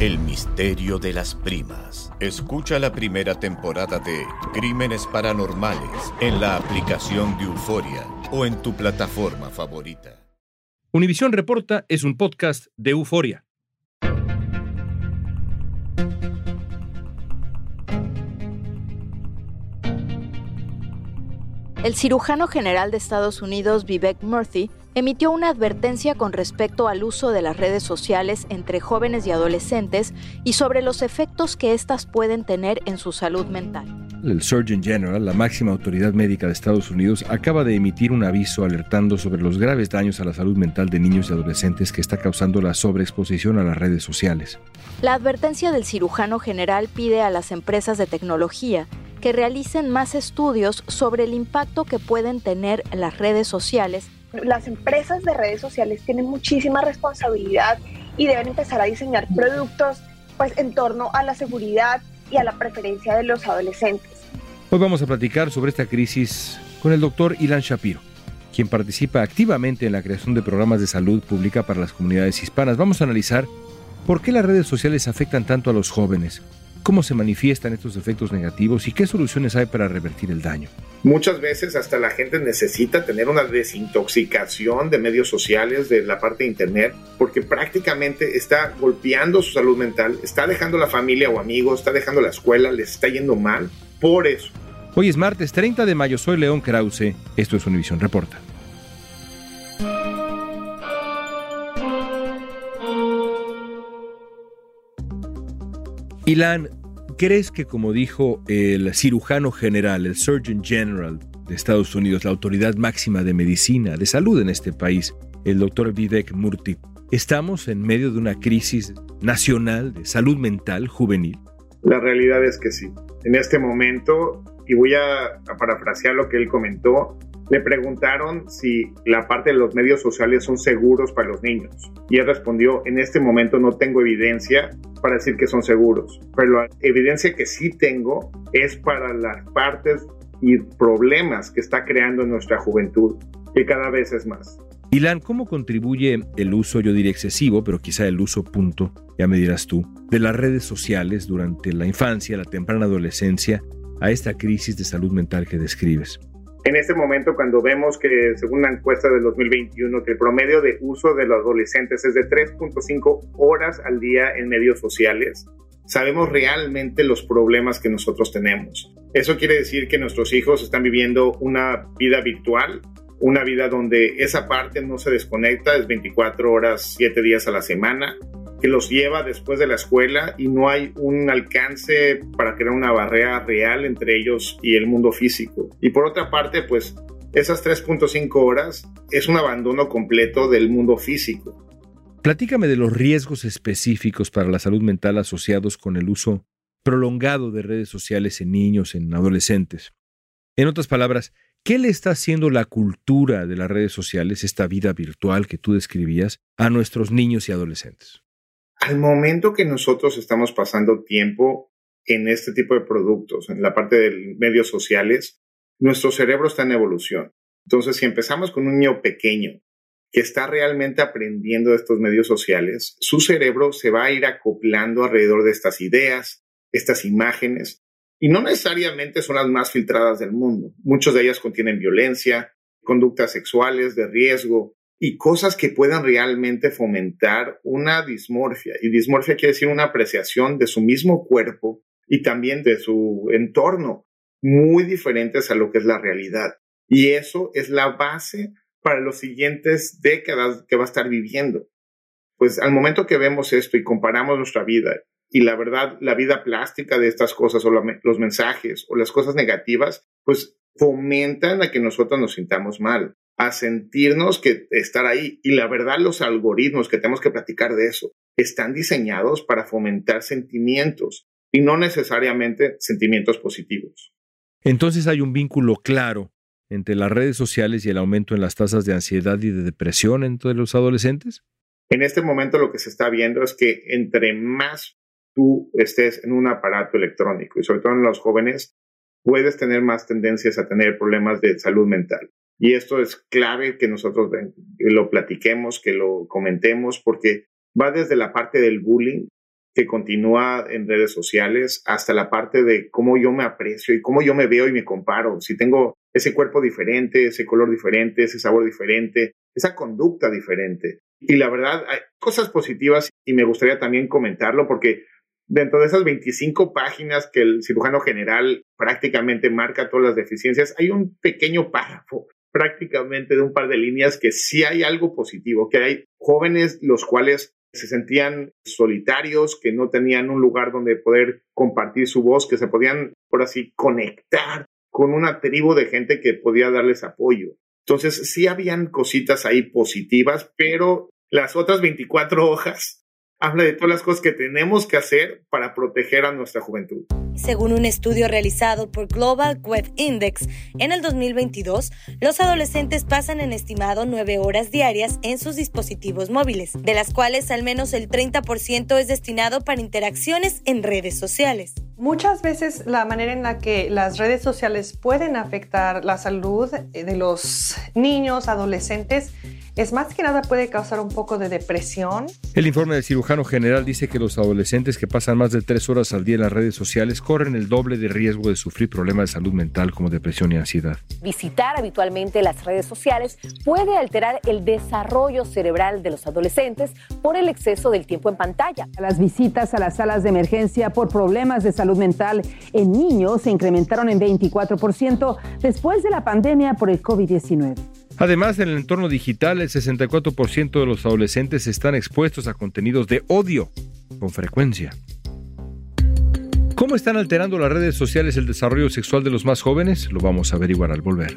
El misterio de las primas. Escucha la primera temporada de Crímenes Paranormales en la aplicación de Euforia o en tu plataforma favorita. Univisión Reporta es un podcast de Euforia. El cirujano general de Estados Unidos, Vivek Murthy, emitió una advertencia con respecto al uso de las redes sociales entre jóvenes y adolescentes y sobre los efectos que éstas pueden tener en su salud mental. El Surgeon General, la máxima autoridad médica de Estados Unidos, acaba de emitir un aviso alertando sobre los graves daños a la salud mental de niños y adolescentes que está causando la sobreexposición a las redes sociales. La advertencia del cirujano general pide a las empresas de tecnología que realicen más estudios sobre el impacto que pueden tener las redes sociales. Las empresas de redes sociales tienen muchísima responsabilidad y deben empezar a diseñar productos pues en torno a la seguridad y a la preferencia de los adolescentes. Hoy vamos a platicar sobre esta crisis con el doctor Ilan Shapiro, quien participa activamente en la creación de programas de salud pública para las comunidades hispanas. Vamos a analizar por qué las redes sociales afectan tanto a los jóvenes, cómo se manifiestan estos efectos negativos y qué soluciones hay para revertir el daño. Muchas veces hasta la gente necesita tener una desintoxicación de medios sociales, de la parte de Internet, porque prácticamente está golpeando su salud mental, está dejando la familia o amigos, está dejando la escuela, les está yendo mal por eso. Hoy es martes 30 de mayo, soy León Krause, esto es Univisión Reporta. Ilan, ¿crees que como dijo el cirujano general, el Surgeon General de Estados Unidos, la autoridad máxima de medicina, de salud en este país, el doctor Vivek Murthy, estamos en medio de una crisis nacional de salud mental juvenil? La realidad es que sí. En este momento, y voy a, a parafrasear lo que él comentó, le preguntaron si la parte de los medios sociales son seguros para los niños. Y él respondió, en este momento no tengo evidencia para decir que son seguros, pero la evidencia que sí tengo es para las partes y problemas que está creando nuestra juventud, que cada vez es más. Ilan, ¿cómo contribuye el uso, yo diría excesivo, pero quizá el uso punto, ya me dirás tú, de las redes sociales durante la infancia, la temprana adolescencia, a esta crisis de salud mental que describes? En este momento, cuando vemos que, según una encuesta del 2021, que el promedio de uso de los adolescentes es de 3.5 horas al día en medios sociales, sabemos realmente los problemas que nosotros tenemos. Eso quiere decir que nuestros hijos están viviendo una vida virtual, una vida donde esa parte no se desconecta, es 24 horas, 7 días a la semana, que los lleva después de la escuela y no hay un alcance para crear una barrera real entre ellos y el mundo físico. Y por otra parte, pues esas 3.5 horas es un abandono completo del mundo físico. Platícame de los riesgos específicos para la salud mental asociados con el uso prolongado de redes sociales en niños, en adolescentes. En otras palabras, ¿qué le está haciendo la cultura de las redes sociales, esta vida virtual que tú describías, a nuestros niños y adolescentes? Al momento que nosotros estamos pasando tiempo en este tipo de productos, en la parte de medios sociales, nuestro cerebro está en evolución. Entonces, si empezamos con un niño pequeño que está realmente aprendiendo de estos medios sociales, su cerebro se va a ir acoplando alrededor de estas ideas, estas imágenes, y no necesariamente son las más filtradas del mundo. Muchas de ellas contienen violencia, conductas sexuales de riesgo y cosas que puedan realmente fomentar una dismorfia. Y dismorfia quiere decir una apreciación de su mismo cuerpo y también de su entorno, muy diferentes a lo que es la realidad. Y eso es la base para los siguientes décadas que va a estar viviendo. Pues al momento que vemos esto y comparamos nuestra vida y la verdad, la vida plástica de estas cosas o los mensajes o las cosas negativas, pues fomentan a que nosotros nos sintamos mal, a sentirnos que estar ahí. Y la verdad, los algoritmos que tenemos que platicar de eso están diseñados para fomentar sentimientos y no necesariamente sentimientos positivos. Entonces hay un vínculo claro entre las redes sociales y el aumento en las tasas de ansiedad y de depresión entre los adolescentes? En este momento lo que se está viendo es que entre más tú estés en un aparato electrónico y sobre todo en los jóvenes, puedes tener más tendencias a tener problemas de salud mental. Y esto es clave que nosotros lo platiquemos, que lo comentemos, porque va desde la parte del bullying que continúa en redes sociales hasta la parte de cómo yo me aprecio y cómo yo me veo y me comparo. Si tengo ese cuerpo diferente, ese color diferente, ese sabor diferente, esa conducta diferente. Y la verdad, hay cosas positivas y me gustaría también comentarlo porque dentro de esas 25 páginas que el cirujano general prácticamente marca todas las deficiencias, hay un pequeño párrafo prácticamente de un par de líneas que sí hay algo positivo, que hay jóvenes los cuales se sentían solitarios, que no tenían un lugar donde poder compartir su voz, que se podían, por así, conectar con una tribu de gente que podía darles apoyo. Entonces, sí habían cositas ahí positivas, pero las otras 24 hojas habla de todas las cosas que tenemos que hacer para proteger a nuestra juventud. Según un estudio realizado por Global Web Index, en el 2022, los adolescentes pasan en estimado nueve horas diarias en sus dispositivos móviles, de las cuales al menos el 30% es destinado para interacciones en redes sociales. Muchas veces la manera en la que las redes sociales pueden afectar la salud de los niños, adolescentes, es más que nada puede causar un poco de depresión. El informe del cirujano general dice que los adolescentes que pasan más de tres horas al día en las redes sociales corren el doble de riesgo de sufrir problemas de salud mental como depresión y ansiedad. Visitar habitualmente las redes sociales puede alterar el desarrollo cerebral de los adolescentes por el exceso del tiempo en pantalla. Las visitas a las salas de emergencia por problemas de salud mental en niños se incrementaron en 24% después de la pandemia por el COVID-19. Además, en el entorno digital, el 64% de los adolescentes están expuestos a contenidos de odio con frecuencia. ¿Cómo están alterando las redes sociales el desarrollo sexual de los más jóvenes? Lo vamos a averiguar al volver.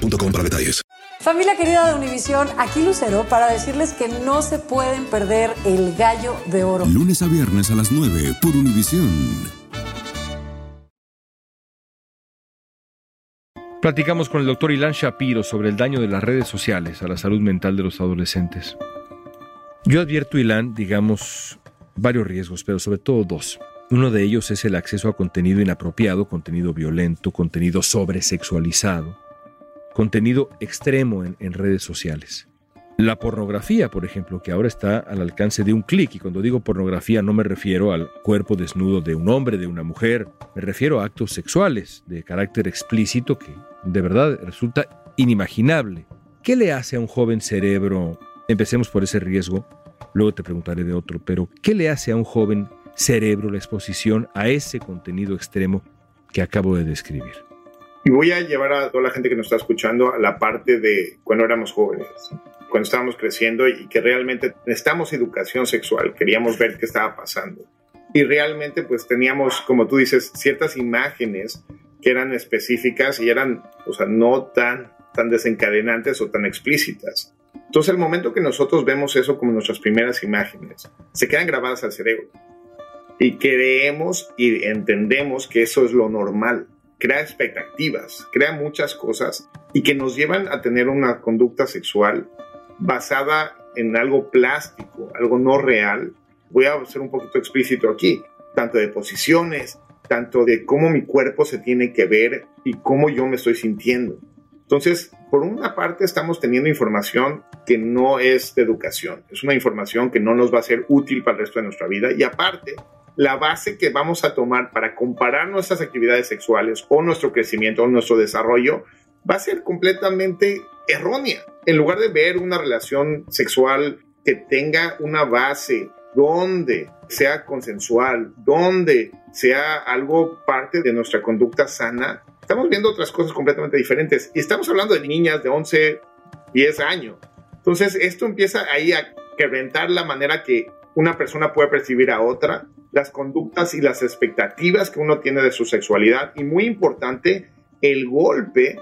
para detalles. Familia querida de Univisión, aquí Lucero para decirles que no se pueden perder el gallo de oro. Lunes a viernes a las 9 por Univisión. Platicamos con el doctor Ilan Shapiro sobre el daño de las redes sociales a la salud mental de los adolescentes. Yo advierto, Ilan, digamos, varios riesgos, pero sobre todo dos. Uno de ellos es el acceso a contenido inapropiado, contenido violento, contenido sobresexualizado contenido extremo en, redes sociales. La pornografía, por ejemplo, que ahora está al alcance de un clic, y cuando digo pornografía no me refiero al cuerpo desnudo de un hombre, de una mujer, me refiero a actos sexuales de carácter explícito que de verdad resulta inimaginable. ¿Qué le hace a un joven cerebro? Empecemos por ese riesgo, luego te preguntaré de otro, pero ¿qué le hace a un joven cerebro la exposición a ese contenido extremo que acabo de describir? Y voy a llevar a toda la gente que nos está escuchando a la parte de cuando éramos jóvenes, cuando estábamos creciendo y que realmente necesitamos educación sexual, queríamos ver qué estaba pasando. y realmente pues teníamos, como tú dices, ciertas imágenes que eran específicas y eran, o sea, no tan, tan desencadenantes o tan explícitas. Entonces, el momento que nosotros vemos eso como nuestras primeras imágenes, se quedan grabadas al cerebro. Y creemos y entendemos que eso es lo normal. Crea expectativas, crea muchas cosas y que nos llevan a tener una conducta sexual basada en algo plástico, algo no real. Voy a ser un poquito explícito aquí, tanto de posiciones, tanto de cómo mi cuerpo se tiene que ver y cómo yo me estoy sintiendo. Entonces, por una parte estamos teniendo información que no es de educación, es una información que no nos va a ser útil para el resto de nuestra vida y aparte, la base que vamos a tomar para comparar nuestras actividades sexuales o nuestro crecimiento o nuestro desarrollo va a ser completamente errónea. En lugar de ver una relación sexual que tenga una base donde sea consensual, donde sea algo parte de nuestra conducta sana, estamos viendo otras cosas completamente diferentes. Y estamos hablando de niñas de 11, 10 años. Entonces, esto empieza ahí a quebrantar la manera que una persona puede percibir a otra, las conductas y las expectativas que uno tiene de su sexualidad. Y muy importante, el golpe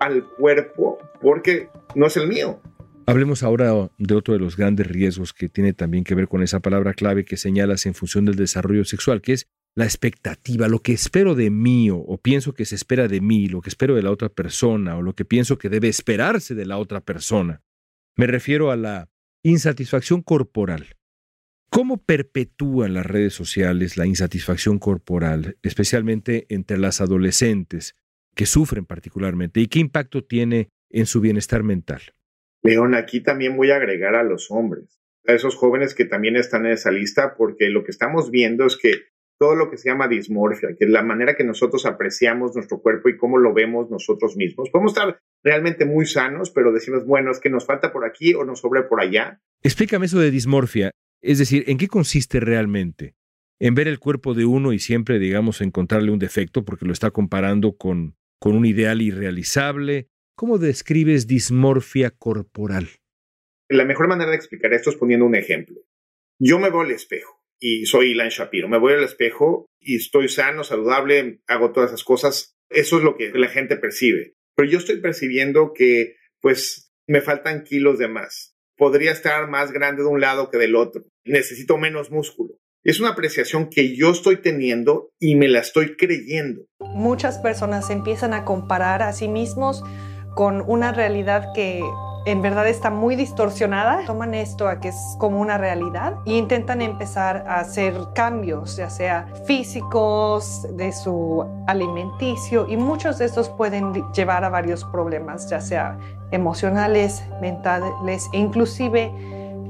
al cuerpo porque no es el mío. Hablemos ahora de otro de los grandes riesgos que tiene también que ver con esa palabra clave que señalas en función del desarrollo sexual, que es la expectativa, lo que espero de mí o, pienso que se espera de mí, lo que espero de la otra persona o lo que pienso que debe esperarse de la otra persona. Me refiero a la insatisfacción corporal. ¿Cómo perpetúan las redes sociales la insatisfacción corporal, especialmente entre las adolescentes que sufren particularmente? ¿Y qué impacto tiene en su bienestar mental? León, aquí también voy a agregar a los hombres, a esos jóvenes que también están en esa lista, porque lo que estamos viendo es que todo lo que se llama dismorfia, que es la manera que nosotros apreciamos nuestro cuerpo y cómo lo vemos nosotros mismos. Podemos estar realmente muy sanos, pero decimos, bueno, es que nos falta por aquí o nos sobra por allá. Explícame eso de dismorfia. Es decir, ¿en qué consiste realmente? En ver el cuerpo de uno y siempre, digamos, encontrarle un defecto porque lo está comparando con, con un ideal irrealizable. ¿Cómo describes dismorfia corporal? La mejor manera de explicar esto es poniendo un ejemplo. Yo me veo al espejo y soy Ilan Shapiro. Me voy al espejo y estoy sano, saludable, hago todas esas cosas. Eso es lo que la gente percibe. Pero yo estoy percibiendo que, pues, me faltan kilos de más. Podría estar más grande de un lado que del otro. Necesito menos músculo. Es una apreciación que yo estoy teniendo y me la estoy creyendo. Muchas personas empiezan a comparar a sí mismos con una realidad que en verdad está muy distorsionada, toman esto a que es como una realidad e intentan empezar a hacer cambios, ya sea físicos, de su alimenticio, y muchos de estos pueden llevar a varios problemas, ya sea emocionales, mentales e inclusive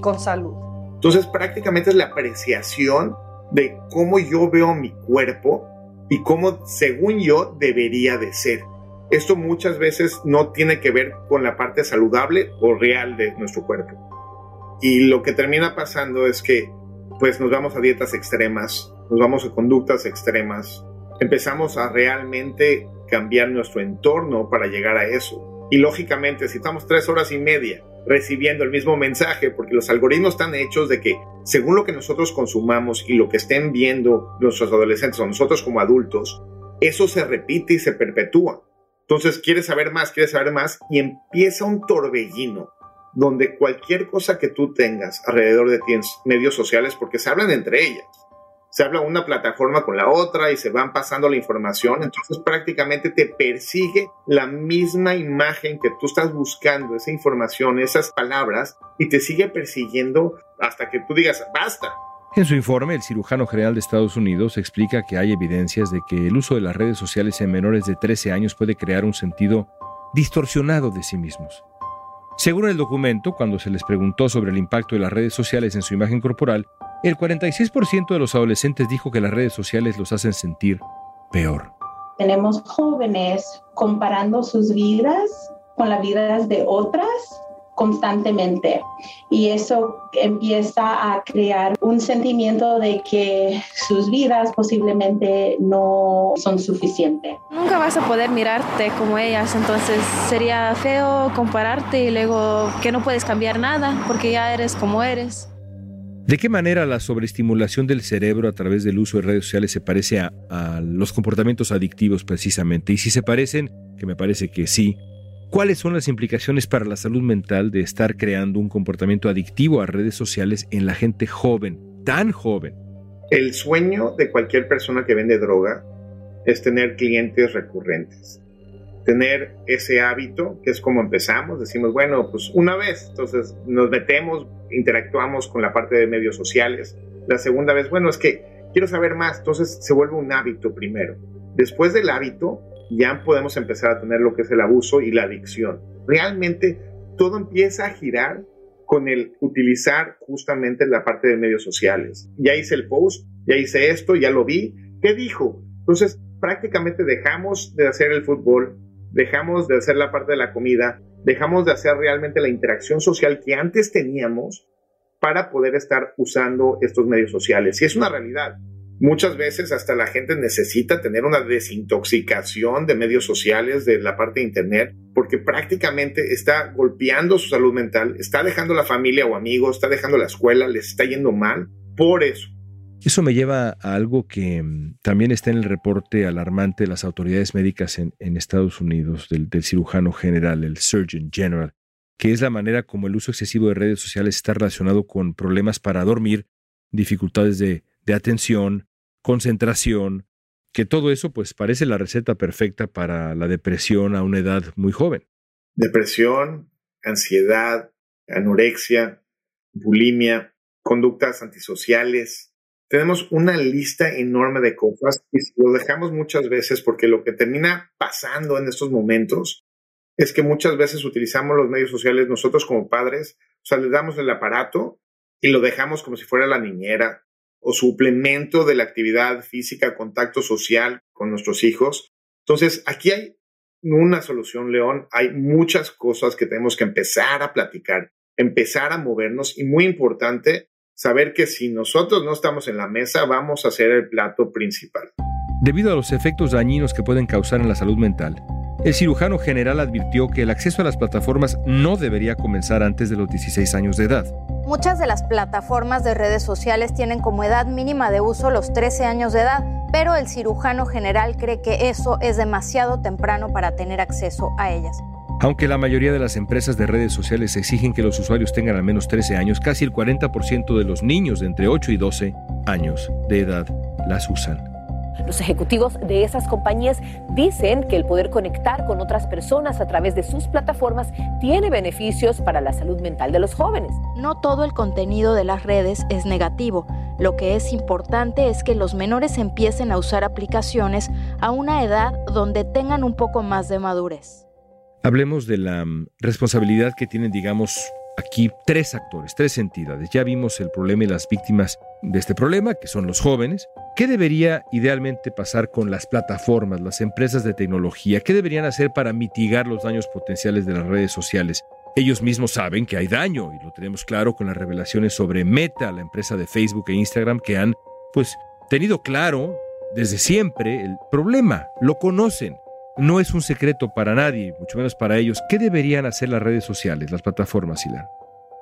con salud. Entonces prácticamente es la apreciación de cómo yo veo mi cuerpo y cómo según yo debería de ser. Esto muchas veces no tiene que ver con la parte saludable o real de nuestro cuerpo. Y lo que termina pasando es que pues nos vamos a dietas extremas, nos vamos a conductas extremas, empezamos a realmente cambiar nuestro entorno para llegar a eso. Y lógicamente, si estamos tres horas y media recibiendo el mismo mensaje, porque los algoritmos están hechos de que según lo que nosotros consumamos y lo que estén viendo nuestros adolescentes o nosotros como adultos, eso se repite y se perpetúa. Entonces quieres saber más, quieres saber más y empieza un torbellino donde cualquier cosa que tú tengas alrededor de ti medios sociales, porque se hablan entre ellas, se habla una plataforma con la otra y se van pasando la información, entonces prácticamente te persigue la misma imagen que tú estás buscando, esa información, esas palabras, y te sigue persiguiendo hasta que tú digas, basta, en su informe, el cirujano general de Estados Unidos explica que hay evidencias de que el uso de las redes sociales en menores de 13 años puede crear un sentido distorsionado de sí mismos. Según el documento, cuando se les preguntó sobre el impacto de las redes sociales en su imagen corporal, el 46% de los adolescentes dijo que las redes sociales los hacen sentir peor. Tenemos jóvenes comparando sus vidas con las vidas de otras constantemente y eso empieza a crear un sentimiento de que sus vidas posiblemente no son suficientes. Nunca vas a poder mirarte como ellas, entonces sería feo compararte y luego que no puedes cambiar nada porque ya eres como eres. ¿De qué manera la sobreestimulación del cerebro a través del uso de redes sociales se parece a, los comportamientos adictivos precisamente? Y si se parecen, que me parece que sí, ¿cuáles son las implicaciones para la salud mental de estar creando un comportamiento adictivo a redes sociales en la gente joven, tan joven? El sueño de cualquier persona que vende droga es tener clientes recurrentes tener ese hábito, que es como empezamos, decimos, bueno, pues una vez, entonces nos metemos, interactuamos con la parte de medios sociales. La segunda vez, bueno, es que quiero saber más, entonces se vuelve un hábito primero. Después del hábito, ya podemos empezar a tener lo que es el abuso y la adicción. Realmente todo empieza a girar con el utilizar justamente la parte de medios sociales. Ya hice el post, ya hice esto, ya lo vi. ¿Qué dijo? Entonces prácticamente dejamos de hacer el fútbol, dejamos de hacer la parte de la comida, dejamos de hacer realmente la interacción social que antes teníamos para poder estar usando estos medios sociales. Y es una realidad. Muchas veces hasta la gente necesita tener una desintoxicación de medios sociales, de la parte de Internet, porque prácticamente está golpeando su salud mental, está dejando la familia o amigos, está dejando la escuela, les está yendo mal por eso. Eso me lleva a algo que mm, también está en el reporte alarmante de las autoridades médicas en, Estados Unidos, del, cirujano general, el Surgeon General, que es la manera como el uso excesivo de redes sociales está relacionado con problemas para dormir, dificultades de, de atención, concentración, que todo eso pues parece la receta perfecta para la depresión a una edad muy joven. Depresión, ansiedad, anorexia, bulimia, conductas antisociales, tenemos una lista enorme de cosas y lo dejamos muchas veces porque lo que termina pasando en estos momentos es que muchas veces utilizamos los medios sociales nosotros como padres, o sea, le damos el aparato y lo dejamos como si fuera la niñera o suplemento de la actividad física, contacto social con nuestros hijos. Entonces, aquí hay una solución, León. Hay muchas cosas que tenemos que empezar a platicar, empezar a movernos y muy importante, saber que si nosotros no estamos en la mesa, vamos a ser el plato principal. Debido a los efectos dañinos que pueden causar en la salud mental, el cirujano general advirtió que el acceso a las plataformas no debería comenzar antes de los 16 años de edad. Muchas de las plataformas de redes sociales tienen como edad mínima de uso los 13 años de edad, pero el cirujano general cree que eso es demasiado temprano para tener acceso a ellas. Aunque la mayoría de las empresas de redes sociales exigen que los usuarios tengan al menos 13 años, casi el 40% de los niños de entre 8 y 12 años de edad las usan. Los ejecutivos de esas compañías dicen que el poder conectar con otras personas a través de sus plataformas tiene beneficios para la salud mental de los jóvenes. No todo el contenido de las redes es negativo. Lo que es importante es que los menores empiecen a usar aplicaciones a una edad donde tengan un poco más de madurez. Hablemos de la mm, responsabilidad que tienen, digamos, aquí tres actores, tres entidades. Ya vimos el problema y las víctimas de este problema, que son los jóvenes. ¿Qué debería idealmente pasar con las plataformas, las empresas de tecnología? ¿Qué deberían hacer para mitigar los daños potenciales de las redes sociales? Ellos mismos saben que hay daño y lo tenemos claro con las revelaciones sobre Meta, la empresa de Facebook e Instagram, que han, pues, tenido claro desde siempre el problema, lo conocen no es un secreto para nadie, mucho menos para ellos. ¿Qué deberían hacer las redes sociales, las plataformas, Ilan?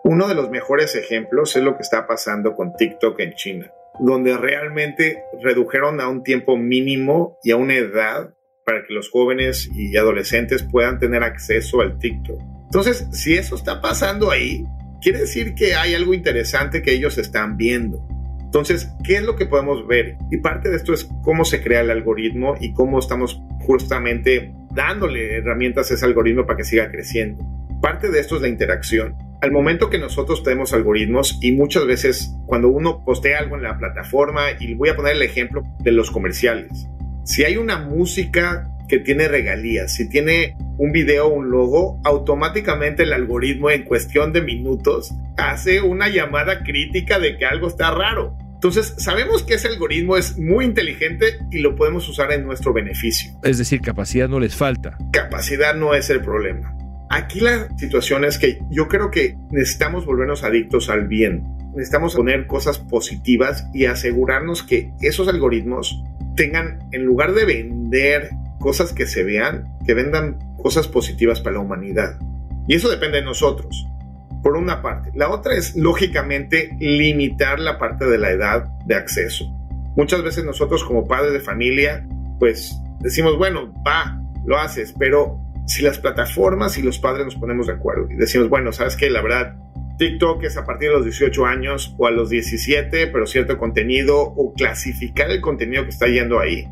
Uno de los mejores ejemplos es lo que está pasando con TikTok en China, donde realmente redujeron a un tiempo mínimo y a una edad para que los jóvenes y adolescentes puedan tener acceso al TikTok. Entonces, si eso está pasando ahí, quiere decir que hay algo interesante que ellos están viendo. Entonces, ¿qué es lo que podemos ver? Y parte de esto es cómo se crea el algoritmo y cómo estamos justamente dándole herramientas a ese algoritmo para que siga creciendo. Parte de esto es la interacción. Al momento que nosotros tenemos algoritmos y muchas veces cuando uno postea algo en la plataforma, y voy a poner el ejemplo de los comerciales, si hay una música que tiene regalías, si tiene un video un logo, automáticamente el algoritmo en cuestión de minutos hace una llamada crítica de que algo está raro. Entonces, sabemos que ese algoritmo es muy inteligente y lo podemos usar en nuestro beneficio. Es decir, capacidad no les falta. Capacidad no es el problema. Aquí la situación es que yo creo que necesitamos volvernos adictos al bien. Necesitamos poner cosas positivas y asegurarnos que esos algoritmos tengan, en lugar de vender cosas que se vean, que vendan cosas positivas para la humanidad. Y eso depende de nosotros. Por una parte. La otra es, lógicamente, limitar la parte de la edad de acceso. Muchas veces nosotros como padres de familia, pues decimos, bueno, va, lo haces, pero si las plataformas y los padres nos ponemos de acuerdo y decimos, bueno, sabes que la verdad, TikTok es a partir de los 18 años o a los 17, pero cierto contenido o clasificar el contenido que está yendo ahí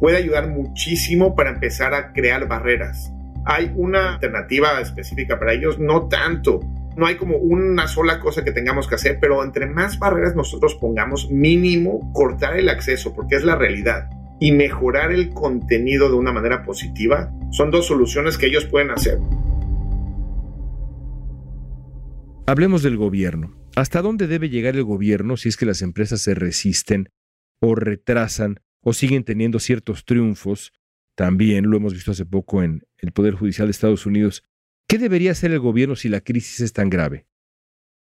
puede ayudar muchísimo para empezar a crear barreras. ¿Hay una alternativa específica para ellos? No tanto. No hay como una sola cosa que tengamos que hacer, pero entre más barreras nosotros pongamos, mínimo cortar el acceso, porque es la realidad, y mejorar el contenido de una manera positiva, son dos soluciones que ellos pueden hacer. Hablemos del gobierno. ¿Hasta dónde debe llegar el gobierno si es que las empresas se resisten o retrasan o siguen teniendo ciertos triunfos? También lo hemos visto hace poco en el Poder Judicial de Estados Unidos. ¿Qué debería hacer el gobierno si la crisis es tan grave?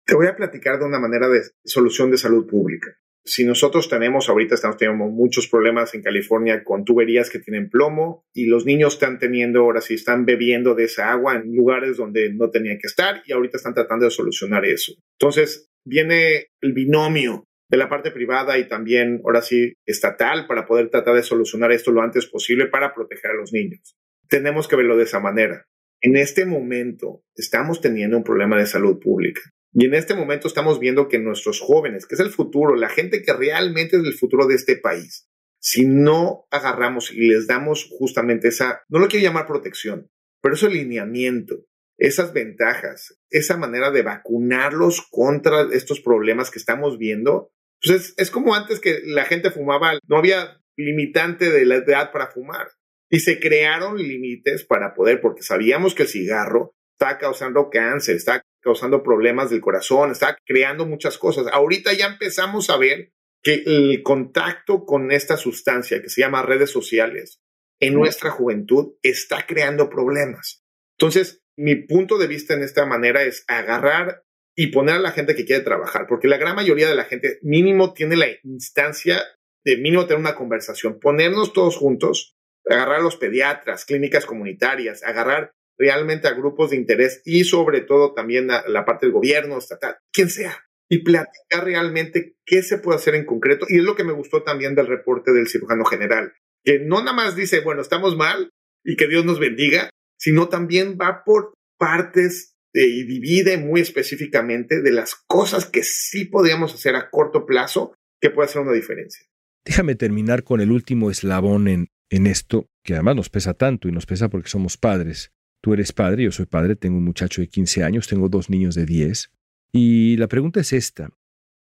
Te voy a platicar de una manera de solución de salud pública si nosotros tenemos, ahorita estamos teniendo muchos problemas en California con tuberías que tienen plomo y los niños están teniendo, ahora sí, están bebiendo de esa agua en lugares donde no tenían que estar y ahorita están tratando de solucionar eso. Entonces, viene el binomio de la parte privada y también, ahora sí, estatal para poder tratar de solucionar esto lo antes posible para proteger a los niños. Tenemos que verlo de esa manera. En este momento estamos teniendo un problema de salud pública. Y en este momento estamos viendo que nuestros jóvenes, que es el futuro, la gente que realmente es el futuro de este país, si no agarramos y les damos justamente esa, no lo quiero llamar protección, pero ese alineamiento, esas ventajas, esa manera de vacunarlos contra estos problemas que estamos viendo, pues es, es como antes que la gente fumaba, no había limitante de la edad para fumar. Y se crearon límites para poder, porque sabíamos que el cigarro está causando cáncer, está causando problemas del corazón, está creando muchas cosas. Ahorita ya empezamos a ver que el contacto con esta sustancia que se llama redes sociales en nuestra juventud está creando problemas. Entonces, mi punto de vista en esta manera es agarrar y poner a la gente que quiere trabajar, porque la gran mayoría de la gente mínimo tiene la instancia de mínimo tener una conversación, ponernos todos juntos, agarrar a los pediatras, clínicas comunitarias, agarrar realmente a grupos de interés y sobre todo también a la parte del gobierno estatal, quien sea, y platicar realmente qué se puede hacer en concreto. Y es lo que me gustó también del reporte del cirujano general, que no nada más dice, bueno, estamos mal y que Dios nos bendiga, sino también va por partes y divide muy específicamente de las cosas que sí podríamos hacer a corto plazo que puede hacer una diferencia. Déjame terminar con el último eslabón en, en esto, que además nos pesa tanto y nos pesa porque somos padres. Tú eres padre, yo soy padre, tengo un muchacho de 15 años, tengo dos niños de 10. Y la pregunta es esta,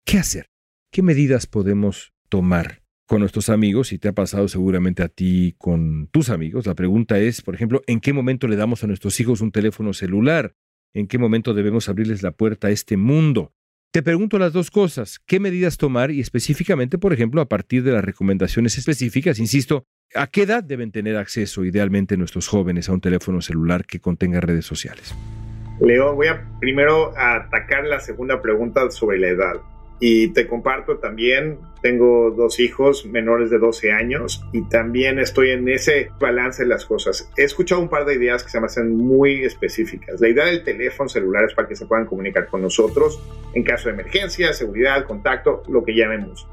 ¿qué hacer? ¿Qué medidas podemos tomar con nuestros amigos? Y te ha pasado seguramente a ti con tus amigos. La pregunta es, por ejemplo, ¿en qué momento le damos a nuestros hijos un teléfono celular? ¿En qué momento debemos abrirles la puerta a este mundo? Te pregunto las dos cosas, ¿qué medidas tomar y específicamente, por ejemplo, a partir de las recomendaciones específicas, insisto, ¿a qué edad deben tener acceso idealmente nuestros jóvenes a un teléfono celular que contenga redes sociales? Leo, voy a primero atacar la segunda pregunta sobre la edad. Y te comparto también, tengo dos hijos menores de 12 años y también estoy en ese balance de las cosas. He escuchado un par de ideas que se me hacen muy específicas. La idea del teléfono celular es para que se puedan comunicar con nosotros en caso de emergencia, seguridad, contacto, lo que llamemos.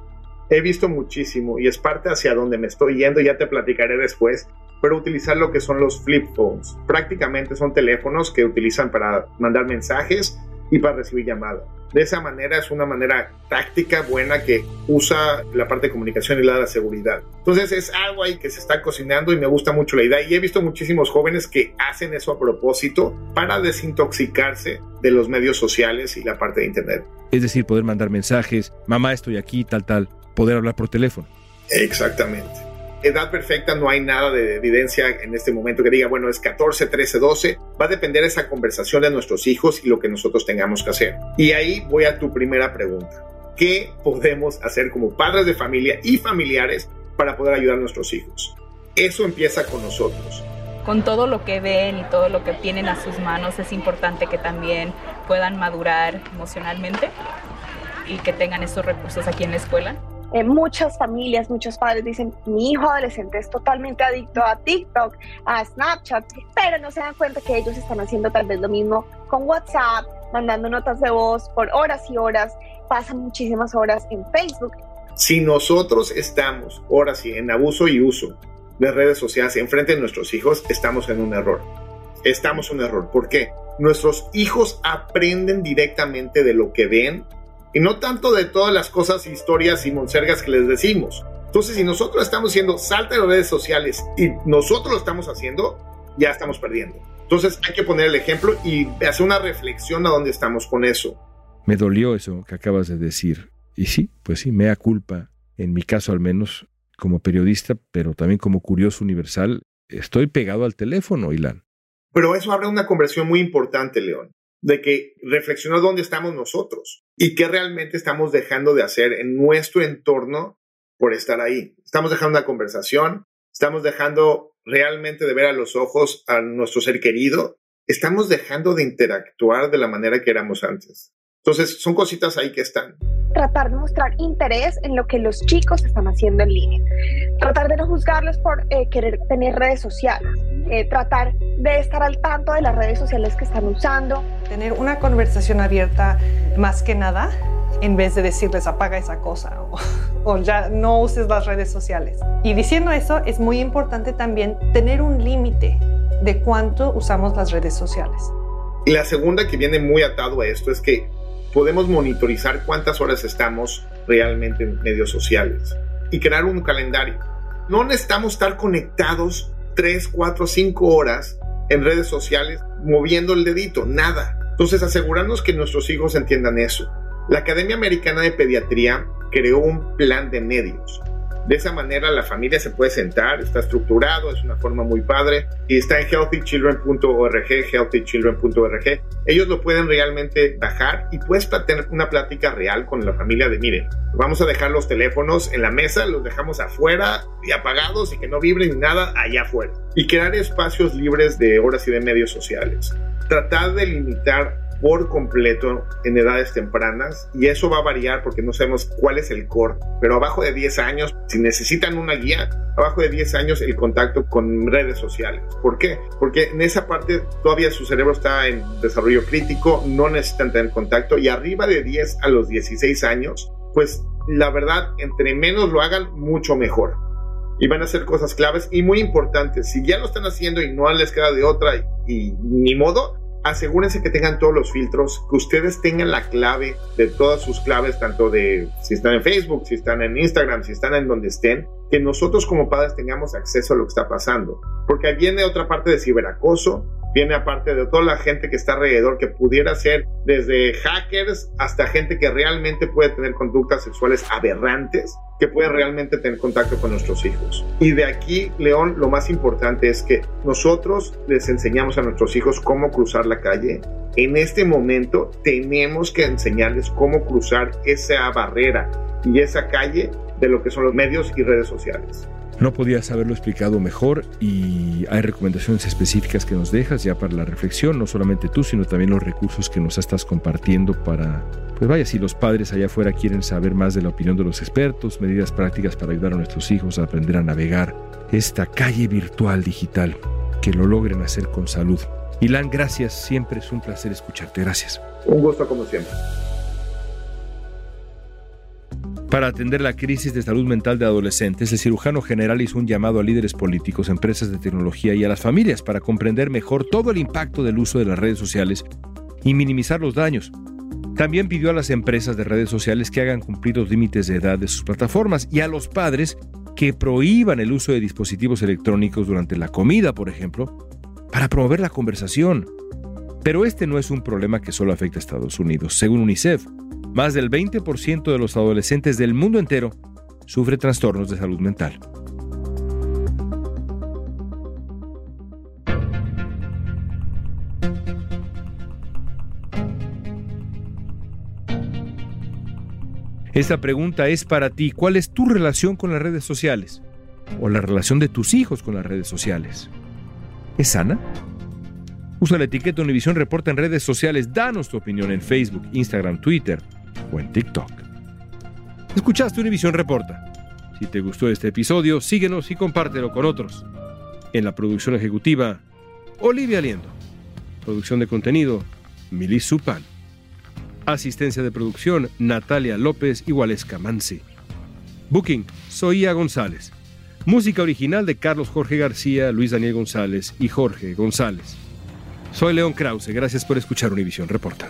He visto muchísimo y es parte hacia donde me estoy yendo, ya te platicaré después, pero utilizar lo que son los flip phones. Prácticamente son teléfonos que utilizan para mandar mensajes y para recibir llamadas. De esa manera es una manera táctica buena que usa la parte de comunicación y la de la seguridad. Entonces es algo ahí que se está cocinando y me gusta mucho la idea. Y he visto muchísimos jóvenes que hacen eso a propósito para desintoxicarse de los medios sociales y la parte de Internet. Es decir, poder mandar mensajes, mamá estoy aquí, tal, tal, poder hablar por teléfono. Exactamente edad perfecta no hay nada de evidencia en este momento que diga, bueno, es 14, 13, 12. Va a depender de esa conversación de nuestros hijos y lo que nosotros tengamos que hacer. Y ahí voy a tu primera pregunta. ¿Qué podemos hacer como padres de familia y familiares para poder ayudar a nuestros hijos? Eso empieza con nosotros. Con todo lo que ven y todo lo que tienen a sus manos, es importante que también puedan madurar emocionalmente y que tengan esos recursos aquí en la escuela. Eh, muchas familias, muchos padres dicen, mi hijo adolescente es totalmente adicto a TikTok, a Snapchat, pero no se dan cuenta que ellos están haciendo tal vez lo mismo con WhatsApp, mandando notas de voz por horas y horas, pasan muchísimas horas en Facebook. Si nosotros estamos, ahora sí, en abuso y uso de redes sociales en frente de nuestros hijos, estamos en un error. Estamos en un error. ¿Por qué? Nuestros hijos aprenden directamente de lo que ven y no tanto de todas las cosas, historias y monsergas que les decimos. Entonces, si nosotros estamos haciendo salta de redes sociales y nosotros lo estamos haciendo, ya estamos perdiendo. Entonces, hay que poner el ejemplo y hacer una reflexión a dónde estamos con eso. Me dolió eso que acabas de decir. Y sí, pues sí, mea culpa, en mi caso al menos, como periodista, pero también como curioso universal, estoy pegado al teléfono, Ilan. Pero eso abre una conversión muy importante, León, de que reflexionar dónde estamos nosotros y qué realmente estamos dejando de hacer en nuestro entorno por estar ahí. Estamos dejando una conversación, estamos dejando realmente de ver a los ojos a nuestro ser querido, estamos dejando de interactuar de la manera que éramos antes. Entonces, son cositas ahí que están. Tratar de mostrar interés en lo que los chicos están haciendo en línea. Tratar de no juzgarlos por eh, querer tener redes sociales. Eh, tratar de estar al tanto de las redes sociales que están usando. Tener una conversación abierta más que nada en vez de decirles apaga esa cosa o, o, ya no uses las redes sociales. Y diciendo eso, es muy importante también tener un límite de cuánto usamos las redes sociales. Y la segunda que viene muy atado a esto es que podemos monitorizar cuántas horas estamos realmente en medios sociales y crear un calendario. No necesitamos estar conectados 3, 4, 5 horas en redes sociales moviendo el dedito, nada. Entonces asegurarnos que nuestros hijos entiendan eso. La Academia Americana de Pediatría creó un plan de medios de esa manera la familia se puede sentar, está estructurado, es una forma muy padre y está en healthychildren.org, healthychildren.org. Ellos lo pueden realmente bajar y puedes tener una plática real con la familia de, miren, vamos a dejar los teléfonos en la mesa, los dejamos afuera y apagados y que no vibren ni nada allá afuera. Y crear espacios libres de horas y de medios sociales. Tratar de limitar por completo en edades tempranas y eso va a variar porque no sabemos cuál es el core, pero abajo de 10 años, si necesitan una guía, abajo de 10 años el contacto con redes sociales. ¿Por qué? Porque en esa parte todavía su cerebro está en desarrollo crítico, no necesitan tener contacto y arriba de 10 a los 16 años, pues la verdad, entre menos lo hagan, mucho mejor y van a hacer cosas claves y muy importantes. Si ya lo están haciendo y no les queda de otra y, ni modo, asegúrense que tengan todos los filtros, que ustedes tengan la clave de todas sus claves, tanto de si están en Facebook, si están en Instagram, si están en donde estén, que nosotros como padres tengamos acceso a lo que está pasando. Porque viene otra parte de ciberacoso, viene aparte de toda la gente que está alrededor, que pudiera ser desde hackers hasta gente que realmente puede tener conductas sexuales aberrantes, que puede realmente tener contacto con nuestros hijos. Y de aquí, León, lo más importante es que nosotros les enseñamos a nuestros hijos cómo cruzar la calle. En este momento tenemos que enseñarles cómo cruzar esa barrera y esa calle de lo que son los medios y redes sociales. No podías haberlo explicado mejor y hay recomendaciones específicas que nos dejas ya para la reflexión, no solamente tú, sino también los recursos que nos estás compartiendo para, pues vaya, si los padres allá afuera quieren saber más de la opinión de los expertos, medidas prácticas para ayudar a nuestros hijos a aprender a navegar esta calle virtual digital, que lo logren hacer con salud. Ilan, gracias, siempre es un placer escucharte, gracias. Un gusto como siempre. Para atender la crisis de salud mental de adolescentes, el cirujano general hizo un llamado a líderes políticos, empresas de tecnología y a las familias para comprender mejor todo el impacto del uso de las redes sociales y minimizar los daños. También pidió a las empresas de redes sociales que hagan cumplir los límites de edad de sus plataformas y a los padres que prohíban el uso de dispositivos electrónicos durante la comida, por ejemplo, para promover la conversación. Pero este no es un problema que solo afecta a Estados Unidos. Según UNICEF, más del 20% de los adolescentes del mundo entero sufre trastornos de salud mental. Esta pregunta es para ti. ¿Cuál es tu relación con las redes sociales? ¿O la relación de tus hijos con las redes sociales? ¿Es sana? Usa la etiqueta Univisión Reporta en redes sociales. Danos tu opinión en Facebook, Instagram, Twitter o en TikTok. Escuchaste Univisión Reporta. Si te gustó este episodio, síguenos y compártelo con otros. En la producción ejecutiva, Olivia Liendo. Producción de contenido, Milis Supan. Asistencia de producción, Natalia López y Waleska Mansi. Booking, Soía González. Música original de Carlos Jorge García, Luis Daniel González y Jorge González. Soy León Krause, gracias por escuchar Univisión Reporta.